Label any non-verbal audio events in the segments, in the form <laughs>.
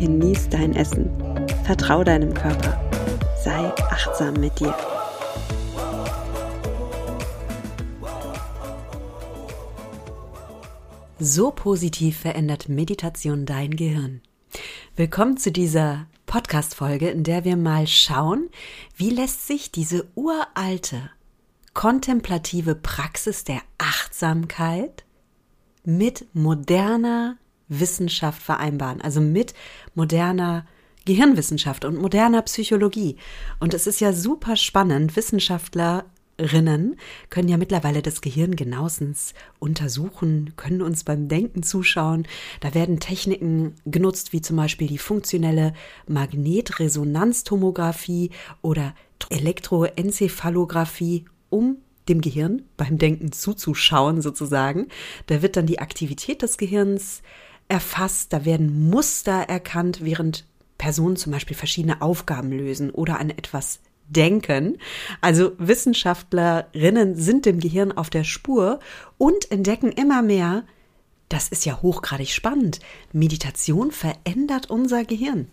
genieß dein Essen, vertrau deinem Körper, sei achtsam mit dir. So positiv verändert Meditation dein Gehirn. Willkommen zu dieser Podcast-Folge, in der wir mal schauen, wie lässt sich diese uralte, kontemplative Praxis der Achtsamkeit mit moderner Wissenschaft vereinbaren, also mit moderner Gehirnwissenschaft und moderner Psychologie. Und es ist ja super spannend, Wissenschaftlerinnen können ja mittlerweile das Gehirn genauestens untersuchen, können uns beim Denken zuschauen. Da werden Techniken genutzt, wie zum Beispiel die funktionelle Magnetresonanztomographie oder Elektroenzephalographie, um dem Gehirn beim Denken zuzuschauen sozusagen. Da wird dann die Aktivität des Gehirns erfasst, da werden Muster erkannt, während Personen zum Beispiel verschiedene Aufgaben lösen oder an etwas denken. Also Wissenschaftlerinnen sind dem Gehirn auf der Spur und entdecken immer mehr, das ist ja hochgradig spannend, Meditation verändert unser Gehirn.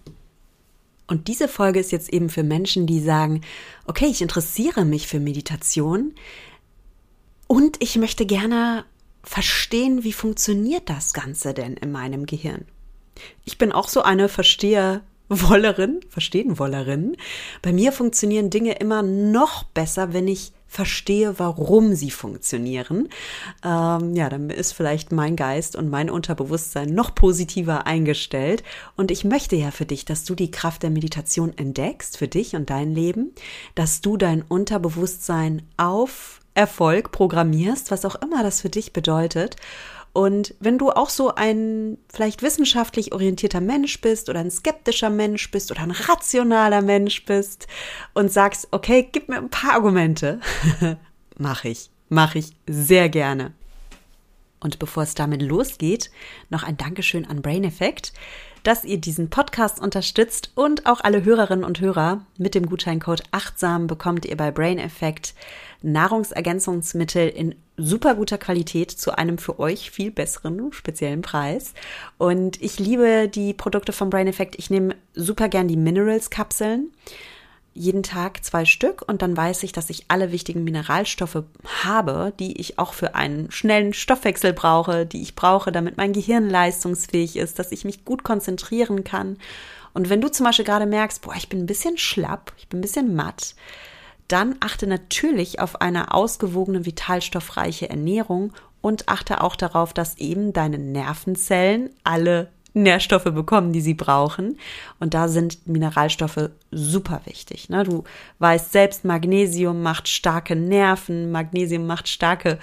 Und diese Folge ist jetzt eben für Menschen, die sagen, okay, ich interessiere mich für Meditation und ich möchte gerne verstehen, wie funktioniert das Ganze denn in meinem Gehirn. Ich bin auch so eine Versteherwollerin, Verstehenwollerin. Bei mir funktionieren Dinge immer noch besser, wenn ich verstehe, warum sie funktionieren. Ähm, ja, dann ist vielleicht mein Geist und mein Unterbewusstsein noch positiver eingestellt. Und ich möchte ja für dich, dass du die Kraft der Meditation entdeckst, für dich und dein Leben, dass du dein Unterbewusstsein auf Erfolg programmierst, was auch immer das für dich bedeutet. Und wenn du auch so ein vielleicht wissenschaftlich orientierter Mensch bist oder ein skeptischer Mensch bist oder ein rationaler Mensch bist und sagst, okay, gib mir ein paar Argumente, <laughs> mache ich, mache ich sehr gerne. Und bevor es damit losgeht, noch ein Dankeschön an Brain Effect, dass ihr diesen Podcast unterstützt und auch alle Hörerinnen und Hörer mit dem Gutscheincode achtsam bekommt ihr bei Brain Effect Nahrungsergänzungsmittel in super guter Qualität zu einem für euch viel besseren speziellen Preis. Und ich liebe die Produkte von Brain Effect. Ich nehme super gern die Minerals Kapseln. Jeden Tag zwei Stück und dann weiß ich, dass ich alle wichtigen Mineralstoffe habe, die ich auch für einen schnellen Stoffwechsel brauche, die ich brauche, damit mein Gehirn leistungsfähig ist, dass ich mich gut konzentrieren kann. Und wenn du zum Beispiel gerade merkst, boah, ich bin ein bisschen schlapp, ich bin ein bisschen matt, dann achte natürlich auf eine ausgewogene, vitalstoffreiche Ernährung und achte auch darauf, dass eben deine Nervenzellen alle Nährstoffe bekommen, die sie brauchen. Und da sind Mineralstoffe super wichtig. Ne? Du weißt selbst, Magnesium macht starke Nerven, Magnesium macht starke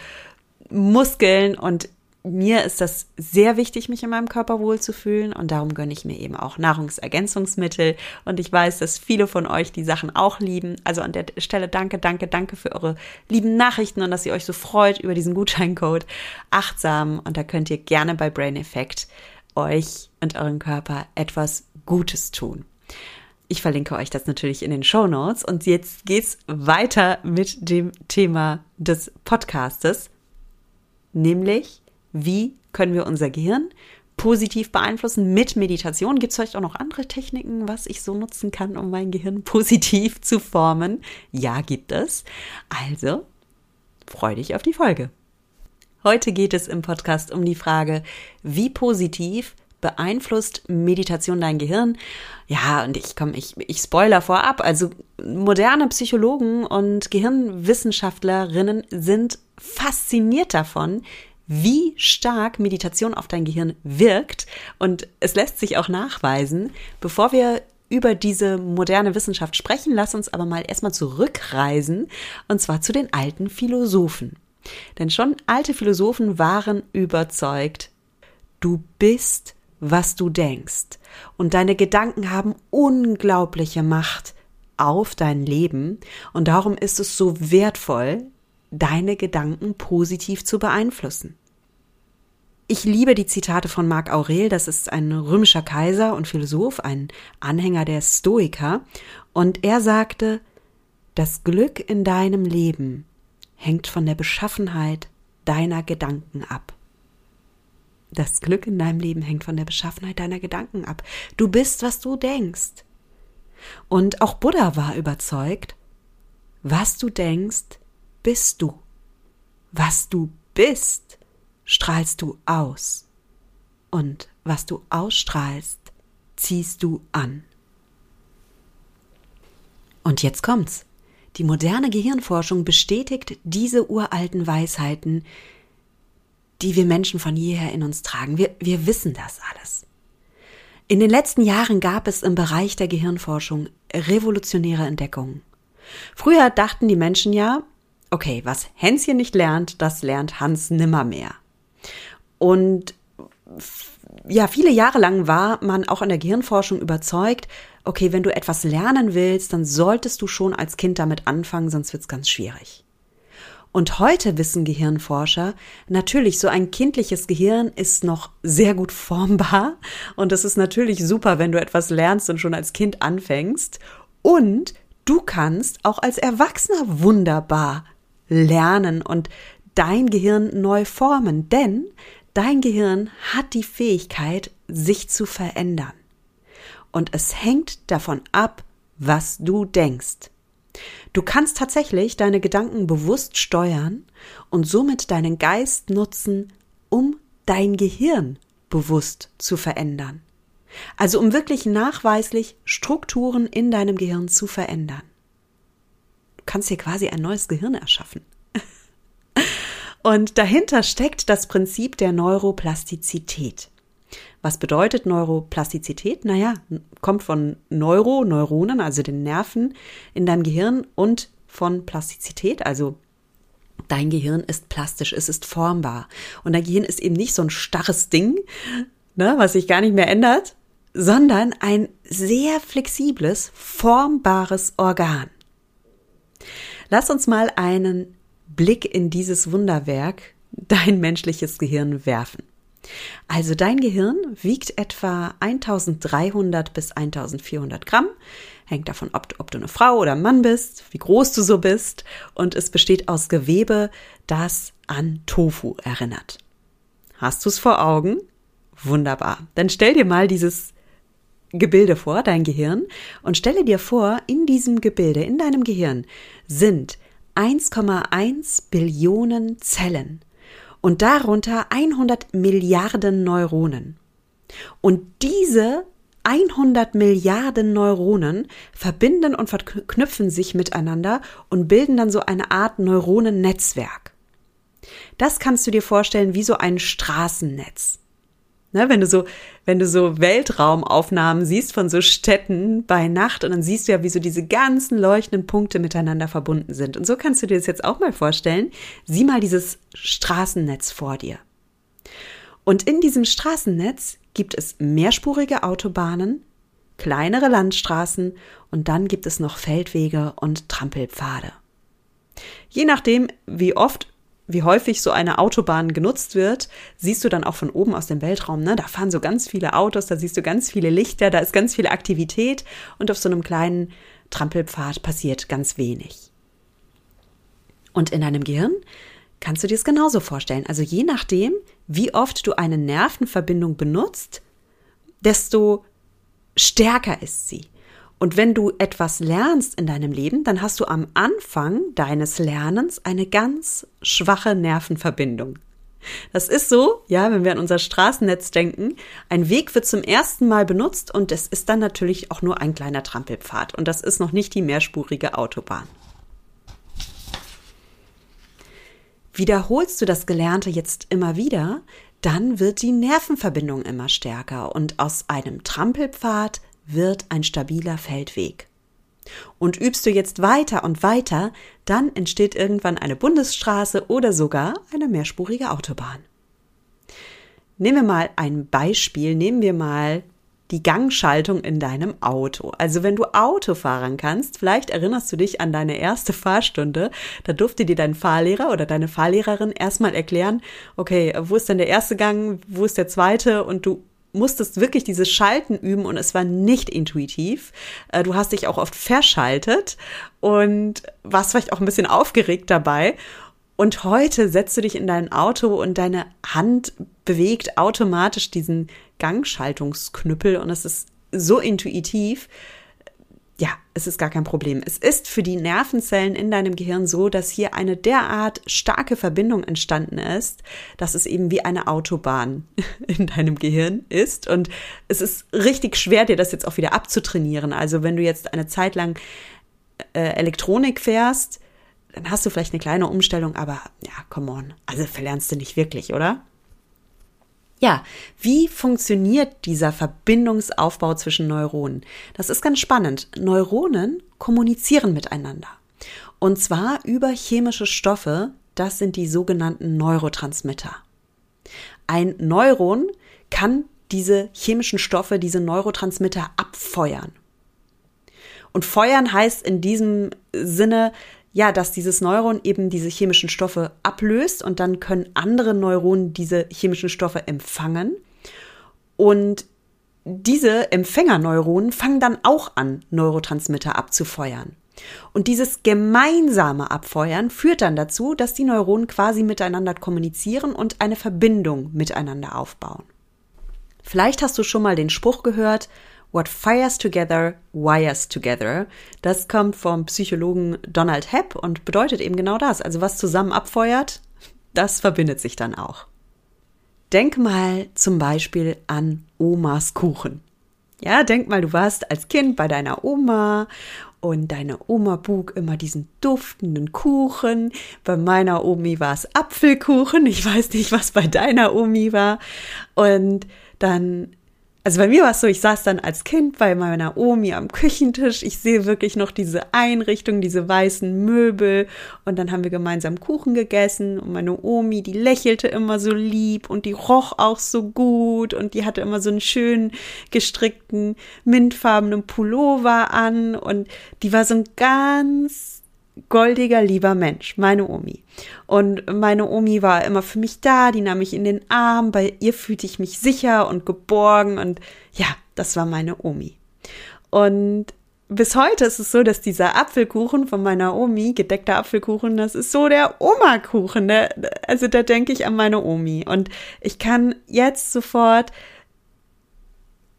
Muskeln und mir ist das sehr wichtig, mich in meinem Körper wohlzufühlen und darum gönne ich mir eben auch Nahrungsergänzungsmittel und ich weiß, dass viele von euch die Sachen auch lieben. Also an der Stelle danke, danke, danke für eure lieben Nachrichten und dass ihr euch so freut über diesen Gutscheincode achtsam und da könnt ihr gerne bei Brain Effect euch und euren Körper etwas Gutes tun. Ich verlinke euch das natürlich in den Show Notes und jetzt geht's weiter mit dem Thema des Podcastes, nämlich wie können wir unser Gehirn positiv beeinflussen mit Meditation. Gibt es vielleicht auch noch andere Techniken, was ich so nutzen kann, um mein Gehirn <laughs> positiv zu formen? Ja, gibt es. Also, freu dich auf die Folge. Heute geht es im Podcast um die Frage, wie positiv beeinflusst Meditation dein Gehirn? Ja, und ich komme, ich, ich spoiler vorab. Also moderne Psychologen und Gehirnwissenschaftlerinnen sind fasziniert davon, wie stark Meditation auf dein Gehirn wirkt. Und es lässt sich auch nachweisen. Bevor wir über diese moderne Wissenschaft sprechen, lass uns aber mal erstmal zurückreisen, und zwar zu den alten Philosophen. Denn schon alte Philosophen waren überzeugt, du bist was du denkst. Und deine Gedanken haben unglaubliche Macht auf dein Leben. Und darum ist es so wertvoll, deine Gedanken positiv zu beeinflussen. Ich liebe die Zitate von Marc Aurel, das ist ein römischer Kaiser und Philosoph, ein Anhänger der Stoiker, und er sagte, das Glück in deinem Leben hängt von der Beschaffenheit deiner Gedanken ab. Das Glück in deinem Leben hängt von der Beschaffenheit deiner Gedanken ab. Du bist, was du denkst. Und auch Buddha war überzeugt, was du denkst, bist du. Was du bist, strahlst du aus. Und was du ausstrahlst, ziehst du an. Und jetzt kommt's. Die moderne Gehirnforschung bestätigt diese uralten Weisheiten, die wir Menschen von jeher in uns tragen. Wir, wir wissen das alles. In den letzten Jahren gab es im Bereich der Gehirnforschung revolutionäre Entdeckungen. Früher dachten die Menschen ja, okay, was Hänschen nicht lernt, das lernt Hans nimmermehr. Und ja, viele Jahre lang war man auch in der Gehirnforschung überzeugt, okay, wenn du etwas lernen willst, dann solltest du schon als Kind damit anfangen, sonst wird's ganz schwierig. Und heute wissen Gehirnforscher, natürlich, so ein kindliches Gehirn ist noch sehr gut formbar. Und es ist natürlich super, wenn du etwas lernst und schon als Kind anfängst. Und du kannst auch als Erwachsener wunderbar lernen und dein Gehirn neu formen. Denn dein Gehirn hat die Fähigkeit, sich zu verändern. Und es hängt davon ab, was du denkst. Du kannst tatsächlich deine Gedanken bewusst steuern und somit deinen Geist nutzen, um dein Gehirn bewusst zu verändern. Also um wirklich nachweislich Strukturen in deinem Gehirn zu verändern. Du kannst hier quasi ein neues Gehirn erschaffen. <laughs> Und dahinter steckt das Prinzip der Neuroplastizität. Was bedeutet Neuroplastizität? Naja, kommt von Neuro, Neuronen, also den Nerven in deinem Gehirn und von Plastizität, also dein Gehirn ist plastisch, es ist formbar. Und dein Gehirn ist eben nicht so ein starres Ding, ne, was sich gar nicht mehr ändert, sondern ein sehr flexibles, formbares Organ. Lass uns mal einen Blick in dieses Wunderwerk, dein menschliches Gehirn, werfen. Also dein Gehirn wiegt etwa 1300 bis 1400 Gramm. Hängt davon ab, ob du eine Frau oder ein Mann bist, wie groß du so bist. Und es besteht aus Gewebe, das an Tofu erinnert. Hast du es vor Augen? Wunderbar. Dann stell dir mal dieses Gebilde vor, dein Gehirn, und stelle dir vor, in diesem Gebilde, in deinem Gehirn sind 1,1 Billionen Zellen und darunter 100 Milliarden Neuronen. Und diese 100 Milliarden Neuronen verbinden und verknüpfen sich miteinander und bilden dann so eine Art Neuronennetzwerk. Das kannst du dir vorstellen wie so ein Straßennetz. Ne, wenn du so, wenn du so Weltraumaufnahmen siehst von so Städten bei Nacht und dann siehst du ja, wie so diese ganzen leuchtenden Punkte miteinander verbunden sind. Und so kannst du dir das jetzt auch mal vorstellen. Sieh mal dieses Straßennetz vor dir. Und in diesem Straßennetz gibt es mehrspurige Autobahnen, kleinere Landstraßen und dann gibt es noch Feldwege und Trampelpfade. Je nachdem, wie oft wie häufig so eine Autobahn genutzt wird, siehst du dann auch von oben aus dem Weltraum, ne? Da fahren so ganz viele Autos, da siehst du ganz viele Lichter, da ist ganz viel Aktivität und auf so einem kleinen Trampelpfad passiert ganz wenig. Und in deinem Gehirn kannst du dir es genauso vorstellen. Also je nachdem, wie oft du eine Nervenverbindung benutzt, desto stärker ist sie. Und wenn du etwas lernst in deinem Leben, dann hast du am Anfang deines Lernens eine ganz schwache Nervenverbindung. Das ist so, ja, wenn wir an unser Straßennetz denken. Ein Weg wird zum ersten Mal benutzt und es ist dann natürlich auch nur ein kleiner Trampelpfad. Und das ist noch nicht die mehrspurige Autobahn. Wiederholst du das Gelernte jetzt immer wieder, dann wird die Nervenverbindung immer stärker und aus einem Trampelpfad wird ein stabiler Feldweg. Und übst du jetzt weiter und weiter, dann entsteht irgendwann eine Bundesstraße oder sogar eine mehrspurige Autobahn. nehmen wir mal ein Beispiel, nehmen wir mal die Gangschaltung in deinem Auto. Also wenn du Auto fahren kannst, vielleicht erinnerst du dich an deine erste Fahrstunde, da durfte dir dein Fahrlehrer oder deine Fahrlehrerin erstmal erklären, okay, wo ist denn der erste Gang, wo ist der zweite und du musstest wirklich dieses Schalten üben und es war nicht intuitiv. Äh, du hast dich auch oft verschaltet und warst vielleicht auch ein bisschen aufgeregt dabei. Und heute setzt du dich in dein Auto und deine Hand bewegt automatisch diesen Gangschaltungsknüppel und es ist so intuitiv. Ja, es ist gar kein Problem. Es ist für die Nervenzellen in deinem Gehirn so, dass hier eine derart starke Verbindung entstanden ist, dass es eben wie eine Autobahn <laughs> in deinem Gehirn ist. Und es ist richtig schwer, dir das jetzt auch wieder abzutrainieren. Also wenn du jetzt eine Zeit lang äh, Elektronik fährst, dann hast du vielleicht eine kleine Umstellung, aber ja, come on. Also verlernst du nicht wirklich, oder? Ja, wie funktioniert dieser Verbindungsaufbau zwischen Neuronen? Das ist ganz spannend. Neuronen kommunizieren miteinander. Und zwar über chemische Stoffe, das sind die sogenannten Neurotransmitter. Ein Neuron kann diese chemischen Stoffe, diese Neurotransmitter abfeuern. Und feuern heißt in diesem Sinne, ja, dass dieses Neuron eben diese chemischen Stoffe ablöst und dann können andere Neuronen diese chemischen Stoffe empfangen. Und diese Empfängerneuronen fangen dann auch an, Neurotransmitter abzufeuern. Und dieses gemeinsame Abfeuern führt dann dazu, dass die Neuronen quasi miteinander kommunizieren und eine Verbindung miteinander aufbauen. Vielleicht hast du schon mal den Spruch gehört, What fires together, wires together. Das kommt vom Psychologen Donald Hepp und bedeutet eben genau das. Also was zusammen abfeuert, das verbindet sich dann auch. Denk mal zum Beispiel an Omas Kuchen. Ja, denk mal, du warst als Kind bei deiner Oma und deine Oma bug immer diesen duftenden Kuchen. Bei meiner Omi war es Apfelkuchen. Ich weiß nicht, was bei deiner Omi war. Und dann also bei mir war es so, ich saß dann als Kind bei meiner Omi am Küchentisch. Ich sehe wirklich noch diese Einrichtung, diese weißen Möbel. Und dann haben wir gemeinsam Kuchen gegessen. Und meine Omi, die lächelte immer so lieb und die roch auch so gut. Und die hatte immer so einen schönen gestrickten, mintfarbenen Pullover an. Und die war so ein ganz goldiger, lieber Mensch, meine Omi. Und meine Omi war immer für mich da, die nahm mich in den Arm, bei ihr fühlte ich mich sicher und geborgen und ja, das war meine Omi. Und bis heute ist es so, dass dieser Apfelkuchen von meiner Omi, gedeckter Apfelkuchen, das ist so der Oma-Kuchen. also da denke ich an meine Omi. Und ich kann jetzt sofort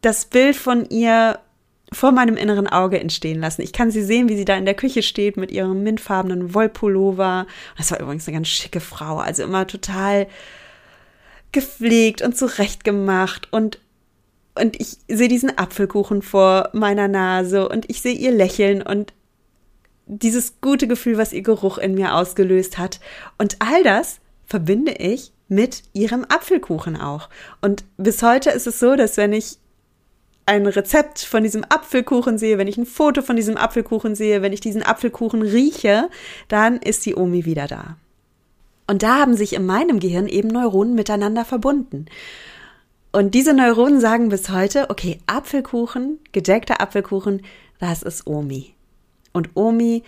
das Bild von ihr vor meinem inneren Auge entstehen lassen. Ich kann sie sehen, wie sie da in der Küche steht mit ihrem mintfarbenen Wollpullover. Das war übrigens eine ganz schicke Frau, also immer total gepflegt und zurechtgemacht und und ich sehe diesen Apfelkuchen vor meiner Nase und ich sehe ihr Lächeln und dieses gute Gefühl, was ihr Geruch in mir ausgelöst hat. Und all das verbinde ich mit ihrem Apfelkuchen auch. Und bis heute ist es so, dass wenn ich ein Rezept von diesem Apfelkuchen sehe, wenn ich ein Foto von diesem Apfelkuchen sehe, wenn ich diesen Apfelkuchen rieche, dann ist die Omi wieder da. Und da haben sich in meinem Gehirn eben Neuronen miteinander verbunden. Und diese Neuronen sagen bis heute, okay, Apfelkuchen, gedeckter Apfelkuchen, das ist Omi. Und Omi,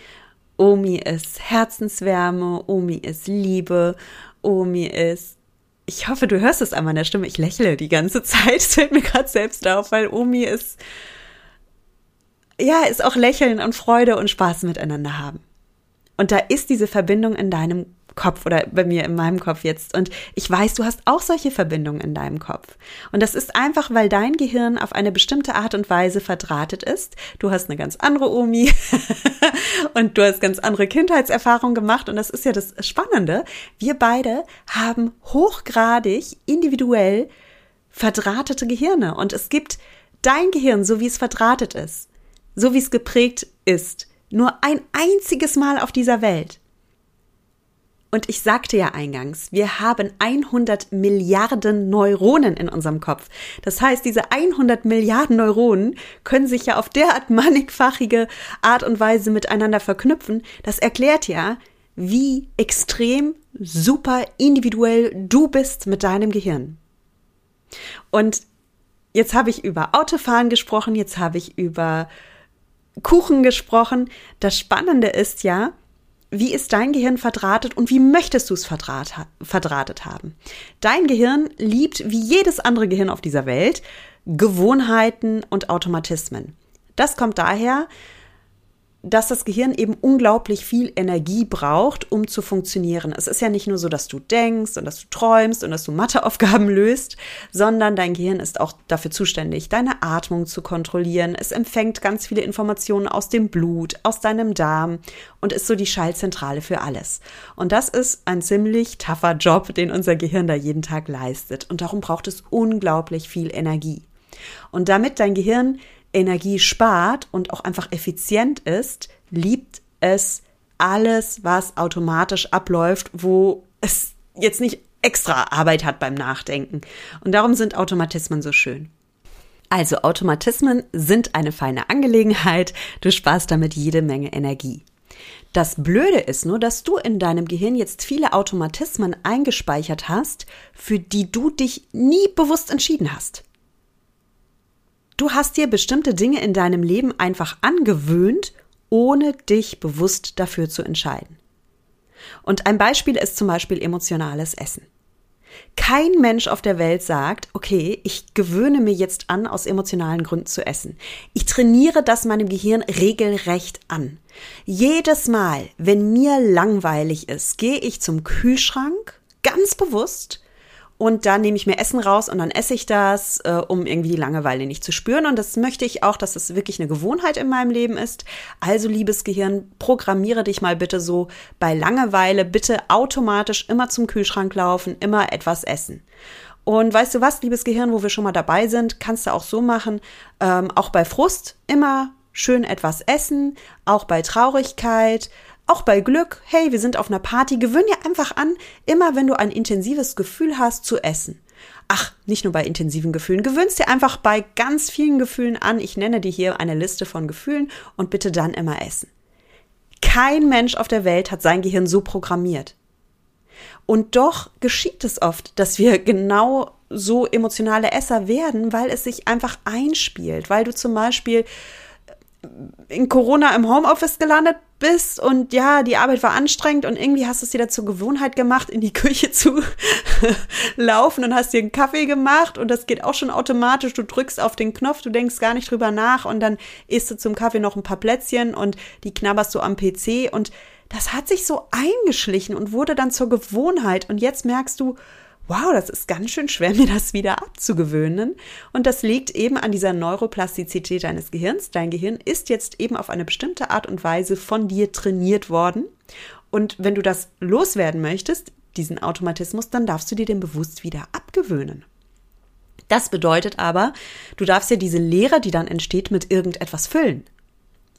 Omi ist Herzenswärme, Omi ist Liebe, Omi ist ich hoffe, du hörst es an meiner Stimme. Ich lächle die ganze Zeit. <laughs> Es fällt mir gerade selbst auf, weil Omi ist, ja, ist auch Lächeln und Freude und Spaß miteinander haben. Und da ist diese Verbindung in deinem Kopf oder bei mir in meinem Kopf jetzt. Und ich weiß, du hast auch solche Verbindungen in deinem Kopf. Und das ist einfach, weil dein Gehirn auf eine bestimmte Art und Weise verdrahtet ist. Du hast eine ganz andere Omi <laughs> und du hast ganz andere Kindheitserfahrungen gemacht. Und das ist ja das Spannende. Wir beide haben hochgradig individuell verdrahtete Gehirne. Und es gibt dein Gehirn, so wie es verdrahtet ist, so wie es geprägt ist, nur ein einziges Mal auf dieser Welt. Und ich sagte ja eingangs, wir haben 100 Milliarden Neuronen in unserem Kopf. Das heißt, diese 100 Milliarden Neuronen können sich ja auf derart mannigfachige Art und Weise miteinander verknüpfen. Das erklärt ja, wie extrem super individuell du bist mit deinem Gehirn. Und jetzt habe ich über Autofahren gesprochen, jetzt habe ich über Kuchen gesprochen. Das Spannende ist ja, wie ist dein Gehirn verdrahtet und wie möchtest du es verdrahtet haben? Dein Gehirn liebt, wie jedes andere Gehirn auf dieser Welt, Gewohnheiten und Automatismen. Das kommt daher, dass das Gehirn eben unglaublich viel Energie braucht, um zu funktionieren. Es ist ja nicht nur so, dass du denkst und dass du träumst und dass du Matheaufgaben <laughs> löst, sondern dein Gehirn ist auch dafür zuständig, deine Atmung zu kontrollieren. Es empfängt ganz viele Informationen aus dem Blut, aus deinem Darm und ist so die Schaltzentrale für alles. Und das ist ein ziemlich tougher Job, den unser Gehirn da jeden Tag leistet. Und darum braucht es unglaublich viel Energie. Und damit dein Gehirn Energie spart und auch einfach effizient ist, liebt es alles, was automatisch abläuft, wo es jetzt nicht extra Arbeit hat beim Nachdenken. Und darum sind Automatismen so schön. Also Automatismen sind eine feine Angelegenheit. Du sparst damit jede Menge Energie. Das Blöde ist nur, dass du in deinem Gehirn jetzt viele Automatismen eingespeichert hast, für die du dich nie bewusst entschieden hast. Du hast dir bestimmte Dinge in deinem Leben einfach angewöhnt, ohne dich bewusst dafür zu entscheiden. Und ein Beispiel ist zum Beispiel emotionales Essen. Kein Mensch auf der Welt sagt, okay, ich gewöhne mir jetzt an, aus emotionalen Gründen zu essen. Ich trainiere das meinem Gehirn regelrecht an. Jedes Mal, wenn mir langweilig ist, gehe ich zum Kühlschrank, ganz bewusst, und dann nehme ich mir Essen raus und dann esse ich das, äh, um irgendwie die Langeweile nicht zu spüren. Und das möchte ich auch, dass es wirklich eine Gewohnheit in meinem Leben ist. Also, liebes Gehirn, programmiere dich mal bitte so bei Langeweile, bitte automatisch immer zum Kühlschrank laufen, immer etwas essen. Und weißt du was, liebes Gehirn, wo wir schon mal dabei sind, kannst du auch so machen, ähm, auch bei Frust immer schön etwas essen, auch bei Traurigkeit, auch bei Glück, hey, wir sind auf einer Party, gewöhn dir einfach an, immer wenn du ein intensives Gefühl hast, zu essen. Ach, nicht nur bei intensiven Gefühlen, gewöhnst dir einfach bei ganz vielen Gefühlen an. Ich nenne dir hier eine Liste von Gefühlen und bitte dann immer essen. Kein Mensch auf der Welt hat sein Gehirn so programmiert. Und doch geschieht es oft, dass wir genau so emotionale Esser werden, weil es sich einfach einspielt, weil du zum Beispiel in Corona im Homeoffice gelandet bist und ja, die Arbeit war anstrengend und irgendwie hast du es dir zur Gewohnheit gemacht, in die <laughs> Küche zu laufen und hast dir einen Kaffee gemacht und das geht auch schon automatisch. Du drückst auf den Knopf, du denkst gar nicht drüber nach und dann isst du zum Kaffee noch ein paar Plätzchen und die knabberst du am PC und das hat sich so eingeschlichen und wurde dann zur Gewohnheit und jetzt merkst du, wow, das ist ganz schön schwer, <laughs> mir das wieder abzugewöhnen. Und das liegt eben an dieser Neuroplastizität deines Gehirns. Dein Gehirn ist jetzt eben auf eine bestimmte Art und Weise von dir trainiert worden. Und wenn du das loswerden möchtest, diesen Automatismus, dann darfst du dir den bewusst wieder abgewöhnen. Das bedeutet aber, du darfst ja diese Leere, die dann entsteht, mit irgendetwas füllen.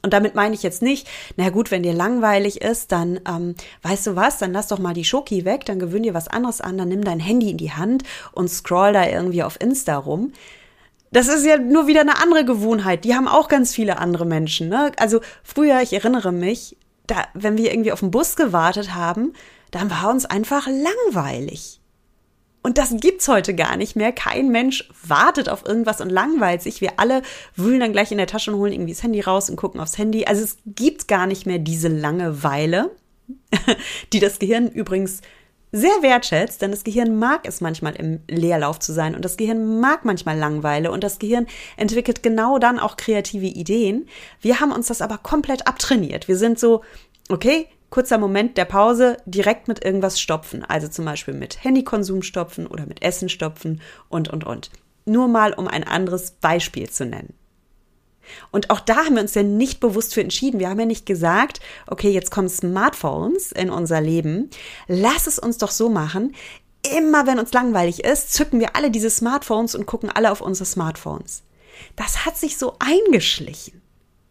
Und damit meine ich jetzt nicht, na gut, wenn dir langweilig ist, dann ähm, weißt du was, dann lass doch mal die Schoki weg, dann gewöhn dir was anderes an, dann nimm dein Handy in die Hand und scroll da irgendwie auf Insta rum. Das ist ja nur wieder eine andere Gewohnheit. Die haben auch ganz viele andere Menschen. Ne? Also früher, ich erinnere mich, da, wenn wir irgendwie auf den Bus gewartet haben, dann war uns einfach langweilig. Und das gibt's heute gar nicht mehr. Kein Mensch wartet auf irgendwas und langweilt sich. Wir alle wühlen dann gleich in der Tasche und holen irgendwie das Handy raus und gucken aufs Handy. Also es gibt gar nicht mehr diese Langeweile, <laughs> die das Gehirn übrigens sehr wertschätzt, denn das Gehirn mag es manchmal im Leerlauf zu sein und das Gehirn mag manchmal Langweile und das Gehirn entwickelt genau dann auch kreative Ideen. Wir haben uns das aber komplett abtrainiert. Wir sind so, okay, kurzer Moment der Pause direkt mit irgendwas stopfen. Also zum Beispiel mit Handykonsum stopfen oder mit Essen stopfen und, und, und. Nur mal, um ein anderes Beispiel zu nennen. Und auch da haben wir uns ja nicht bewusst für entschieden. Wir haben ja nicht gesagt, okay, jetzt kommen Smartphones in unser Leben. Lass es uns doch so machen. Immer wenn uns langweilig ist, zücken wir alle diese Smartphones und gucken alle auf unsere Smartphones. Das hat sich so eingeschlichen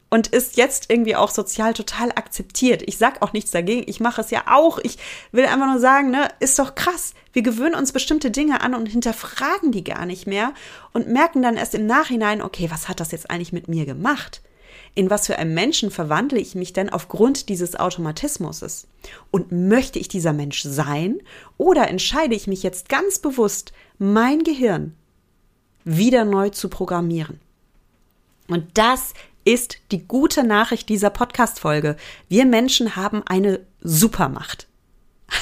und ist jetzt irgendwie auch sozial total akzeptiert. Ich sag auch nichts dagegen, ich mache es ja auch. Ich will einfach nur sagen, ne, ist doch krass. Wir gewöhnen uns bestimmte Dinge an und hinterfragen die gar nicht mehr und merken dann erst im Nachhinein, okay, was hat das jetzt eigentlich mit mir gemacht? In was für einen Menschen verwandle ich mich denn aufgrund dieses Automatismus? Und möchte ich dieser Mensch sein oder entscheide ich mich jetzt ganz bewusst, mein Gehirn wieder neu zu programmieren. Und das ist die gute Nachricht dieser Podcast-Folge. Wir Menschen haben eine Supermacht.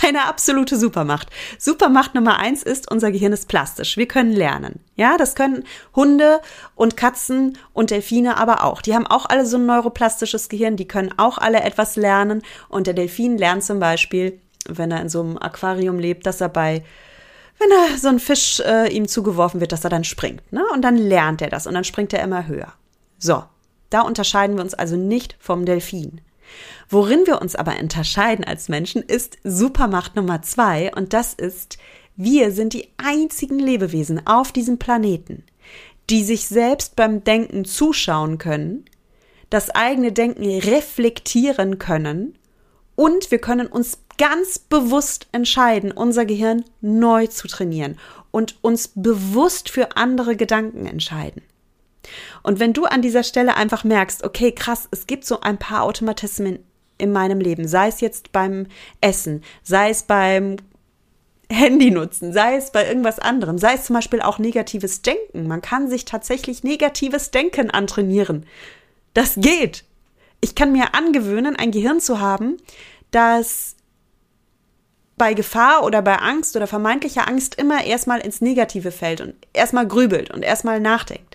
Eine absolute Supermacht. Supermacht Nummer eins ist, unser Gehirn ist plastisch. Wir können lernen. Ja, das können Hunde und Katzen und Delfine aber auch. Die haben auch alle so ein neuroplastisches Gehirn. Die können auch alle etwas lernen. Und der Delfin lernt zum Beispiel, wenn er in so einem Aquarium lebt, dass er bei wenn er so ein Fisch äh, ihm zugeworfen wird, dass er dann springt. Ne? Und dann lernt er das und dann springt er immer höher. So, da unterscheiden wir uns also nicht vom Delfin. Worin wir uns aber unterscheiden als Menschen, ist Supermacht Nummer zwei und das ist, wir sind die einzigen Lebewesen auf diesem Planeten, die sich selbst beim Denken zuschauen können, das eigene Denken reflektieren können und wir können uns ganz bewusst entscheiden, unser Gehirn neu zu trainieren und uns bewusst für andere Gedanken entscheiden. Und wenn du an dieser Stelle einfach merkst, okay, krass, es gibt so ein paar Automatismen in meinem Leben, sei es jetzt beim Essen, sei es beim Handy nutzen, sei es bei irgendwas anderem, sei es zum Beispiel auch negatives Denken. Man kann sich tatsächlich negatives Denken antrainieren. Das geht. Ich kann mir angewöhnen, ein Gehirn zu haben, das bei Gefahr oder bei Angst oder vermeintlicher Angst immer erstmal ins Negative fällt und erstmal grübelt und erstmal nachdenkt.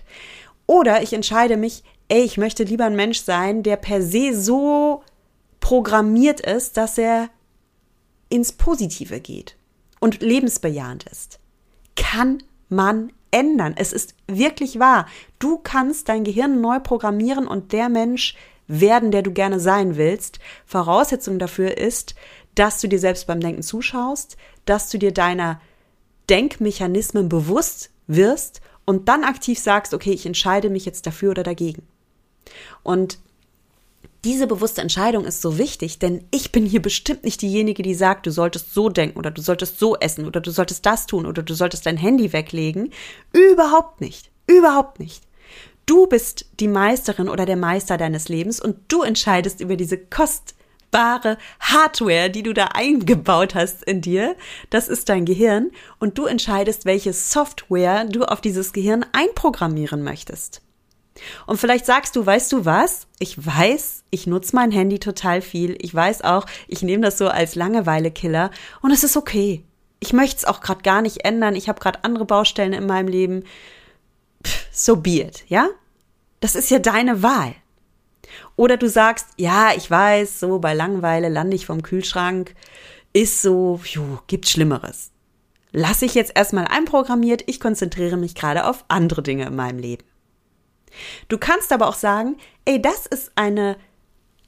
Oder ich entscheide mich, ey, ich möchte lieber ein Mensch sein, der per se so programmiert ist, dass er ins Positive geht und lebensbejahend ist. Kann man ändern. Es ist wirklich wahr. Du kannst dein Gehirn neu programmieren und der Mensch werden, der du gerne sein willst. Voraussetzung dafür ist, dass du dir selbst beim Denken zuschaust, dass du dir deiner Denkmechanismen bewusst wirst und dann aktiv sagst, okay, ich entscheide mich jetzt dafür oder dagegen. Und diese bewusste Entscheidung ist so wichtig, denn ich bin hier bestimmt nicht diejenige, die sagt, du solltest so denken oder du solltest so essen oder du solltest das tun oder du solltest dein Handy weglegen. Überhaupt nicht. Überhaupt nicht. Du bist die Meisterin oder der Meister deines Lebens und du entscheidest über diese kostbare Hardware, die du da eingebaut hast in dir. Das ist dein Gehirn und du entscheidest, welche Software du auf dieses Gehirn einprogrammieren möchtest. Und vielleicht sagst du, weißt du was? Ich weiß, ich nutze mein Handy total viel. Ich weiß auch, ich nehme das so als Langeweile-Killer und es ist okay. Ich möchte es auch gerade gar nicht ändern. Ich habe gerade andere Baustellen in meinem Leben. Pff, so be it, ja? Das ist ja deine Wahl. Oder du sagst, ja, ich weiß, so bei Langeweile lande ich vom Kühlschrank, ist so, juh, gibt Schlimmeres. Lass ich jetzt erstmal einprogrammiert, ich konzentriere mich gerade auf andere Dinge in meinem Leben. Du kannst aber auch sagen, ey, das ist eine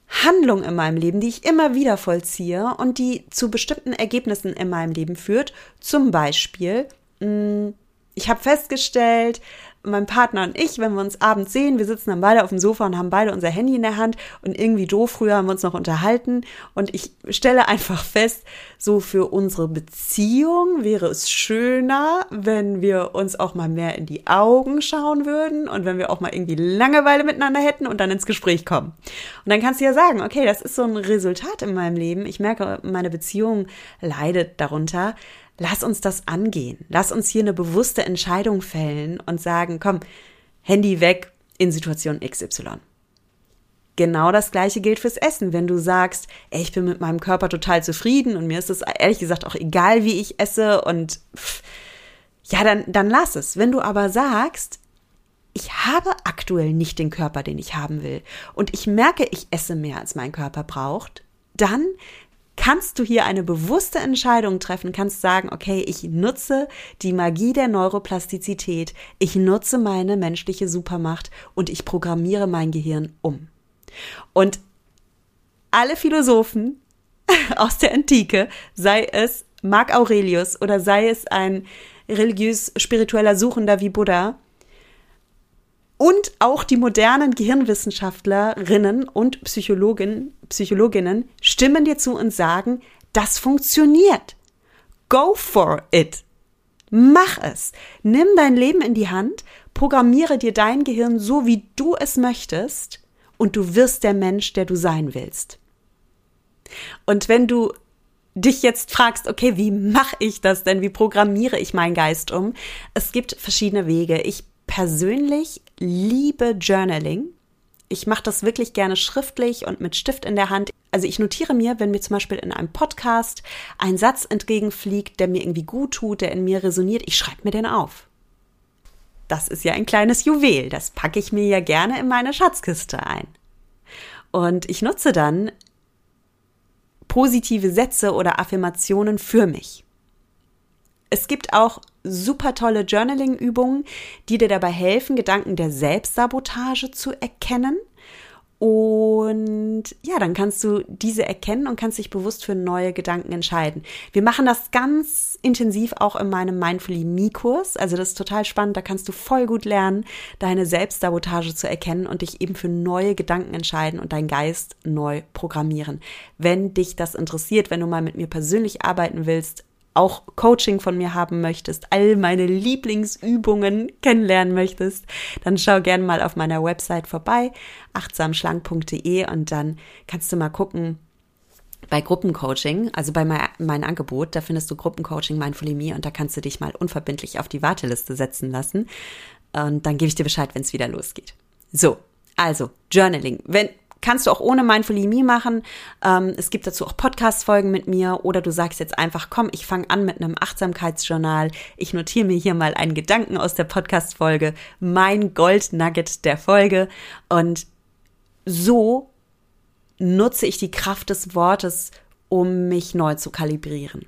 Handlung in meinem Leben, die ich immer wieder vollziehe und die zu bestimmten Ergebnissen in meinem Leben führt. Zum Beispiel, mm, ich habe festgestellt, mein Partner und ich, wenn wir uns abends sehen, wir sitzen dann beide auf dem Sofa und haben beide unser Handy in der Hand und irgendwie doof, früher haben wir uns noch unterhalten und ich stelle einfach fest, so für unsere Beziehung wäre es schöner, wenn wir uns auch mal mehr in die Augen schauen würden und wenn wir auch mal irgendwie Langeweile miteinander hätten und dann ins Gespräch kommen. Und dann kannst du ja sagen, okay, das ist so ein Resultat in meinem Leben. Ich merke, meine Beziehung leidet darunter lass uns das angehen. Lass uns hier eine bewusste Entscheidung fällen und sagen, komm, Handy weg in Situation XY. Genau das gleiche gilt fürs Essen. Wenn du sagst, ey, ich bin mit meinem Körper total zufrieden und mir ist es ehrlich gesagt auch egal, wie ich esse und pff, ja, dann, dann lass es. Wenn du aber sagst, ich habe aktuell nicht den Körper, den ich haben will und ich merke, ich esse mehr, als mein Körper braucht, dann kannst du hier eine bewusste Entscheidung treffen, kannst sagen, okay, ich nutze die Magie der Neuroplastizität, ich nutze meine menschliche Supermacht und ich programmiere mein Gehirn um. Und alle Philosophen <laughs> aus der Antike, sei es Marc Aurelius oder sei es ein religiös-spiritueller Suchender wie Buddha, und auch die modernen Gehirnwissenschaftlerinnen und Psychologen, Psychologinnen stimmen dir zu und sagen, das funktioniert. Go for it. Mach es. Nimm dein Leben in die Hand, programmiere dir dein Gehirn so, wie du es möchtest, und du wirst der Mensch, der du sein willst. Und wenn du dich jetzt fragst, okay, wie mache ich das denn? Wie programmiere ich meinen Geist um? Es gibt verschiedene Wege. Ich persönlich liebe Journaling. Ich mache das wirklich gerne schriftlich und mit Stift in der Hand. Also ich notiere mir, wenn mir zum Beispiel in einem Podcast ein Satz entgegenfliegt, der mir irgendwie gut tut, der in mir resoniert, ich schreibe mir den auf. Das ist ja ein kleines Juwel. Das packe ich mir ja gerne in meine Schatzkiste ein. Und ich nutze dann positive Sätze oder Affirmationen für mich. Es gibt auch super tolle Journaling-Übungen, die dir dabei helfen, Gedanken der Selbstsabotage zu erkennen und ja, dann kannst du diese erkennen und kannst dich bewusst für neue Gedanken entscheiden. Wir machen das ganz intensiv auch in meinem Mindfully Me-Kurs. Also das ist total spannend. Da kannst du voll gut lernen, deine Selbstsabotage zu erkennen und dich eben für neue Gedanken entscheiden und deinen Geist neu programmieren. Wenn dich das interessiert, wenn du mal mit mir persönlich arbeiten willst, auch Coaching von mir haben möchtest, all meine Lieblingsübungen kennenlernen möchtest, dann schau gerne mal auf meiner Website vorbei, achtsamschlank.de und dann kannst du mal gucken, bei Gruppencoaching, also bei mein, mein Angebot, da findest du Gruppencoaching Mindfully Me und da kannst du dich mal unverbindlich auf die Warteliste setzen lassen. Und dann gebe ich dir Bescheid, wenn es wieder losgeht. So, also Journaling. Wenn kannst du auch ohne Mindfully Me machen. Ähm, es gibt dazu auch Podcast-Folgen mit mir oder du sagst jetzt einfach, komm, ich fange an mit einem Achtsamkeitsjournal. Ich notiere mir hier mal einen Gedanken aus der Podcast-Folge, mein Gold-Nugget der Folge und so nutze ich die Kraft des Wortes, um mich neu zu kalibrieren.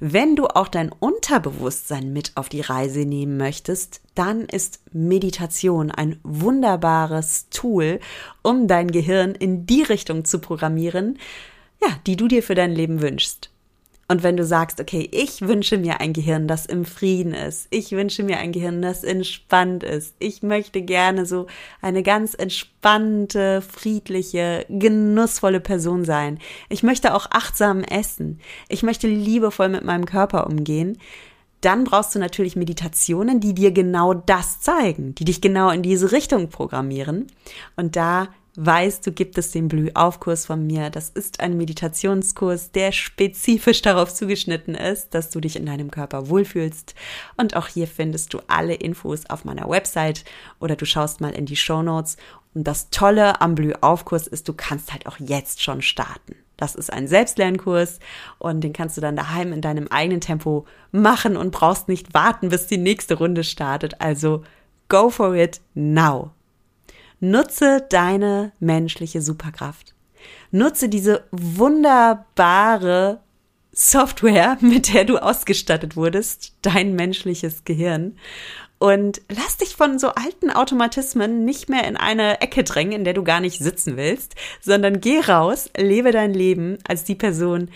Wenn du auch dein Unterbewusstsein mit auf die Reise nehmen möchtest, dann ist Meditation ein wunderbares Tool, um dein Gehirn in die Richtung zu programmieren, ja, die du dir für dein Leben wünschst. Und wenn du sagst, okay, ich wünsche mir ein Gehirn, das im Frieden ist, ich wünsche mir ein Gehirn, das entspannt ist, ich möchte gerne so eine ganz entspannte, friedliche, genussvolle Person sein. Ich möchte auch achtsam essen. Ich möchte liebevoll mit meinem Körper umgehen. Dann brauchst du natürlich Meditationen, die dir genau das zeigen, die dich genau in diese Richtung programmieren. Und da weißt, du gibt es den Blühaufkurs von mir. Das ist ein Meditationskurs, der spezifisch darauf zugeschnitten ist, dass du dich in deinem Körper wohlfühlst. Und auch hier findest du alle Infos auf meiner Website oder du schaust mal in die Show Notes. Und das Tolle am Blühaufkurs ist, du kannst halt auch jetzt schon starten. Das ist ein Selbstlernkurs und den kannst du dann daheim in deinem eigenen Tempo machen und brauchst nicht warten, bis die nächste Runde startet. Also go for it now. Nutze deine menschliche Superkraft. Nutze diese wunderbare Software, <laughs> mit der du ausgestattet wurdest, dein menschliches Gehirn. Und lass dich von so alten Automatismen nicht mehr in eine Ecke drängen, in der du gar nicht sitzen willst, sondern geh raus, lebe dein Leben als die Person,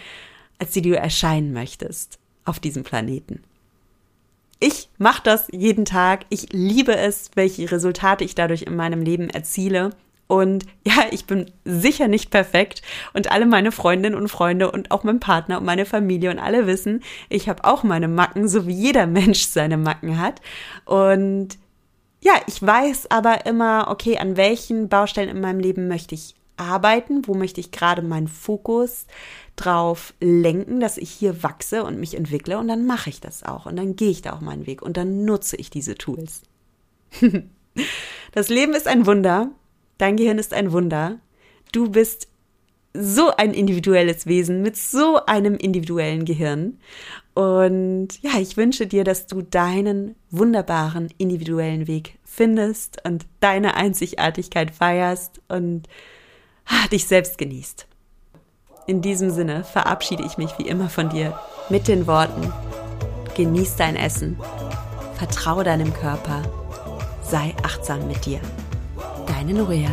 als die du erscheinen möchtest auf diesem Planeten. Ich mache das jeden Tag. Ich liebe es, welche Resultate ich dadurch in meinem Leben erziele. Und <laughs> ja, ich bin sicher nicht perfekt. Und alle meine Freundinnen und Freunde und auch mein Partner und meine Familie und alle wissen, ich habe auch meine Macken, so wie jeder Mensch seine Macken hat. Und ja, ich weiß aber immer, okay, an welchen Baustellen in meinem Leben möchte ich arbeiten, wo möchte ich gerade meinen Fokus drauf lenken, dass ich hier wachse und mich entwickle und dann mache ich das auch und dann gehe ich da auch meinen Weg und dann nutze ich diese Tools. <laughs> das Leben ist ein Wunder, dein Gehirn ist ein Wunder, du bist so ein individuelles Wesen mit so einem individuellen Gehirn. Und ja, ich wünsche dir, dass du deinen wunderbaren individuellen Weg findest und deine Einzigartigkeit feierst und ah, dich selbst genießt. In diesem Sinne verabschiede ich mich wie immer von dir mit den Worten, genieß dein Essen, vertraue deinem Körper, sei achtsam mit dir. Deine Nuria.